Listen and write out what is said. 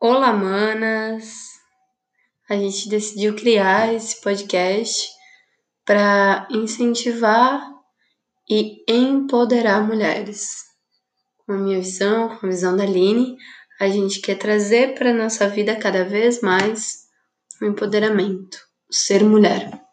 Olá, manas! A gente decidiu criar esse podcast para incentivar e empoderar mulheres. Com a minha visão, com a visão da Aline, a gente quer trazer para nossa vida cada vez mais o empoderamento, o ser mulher.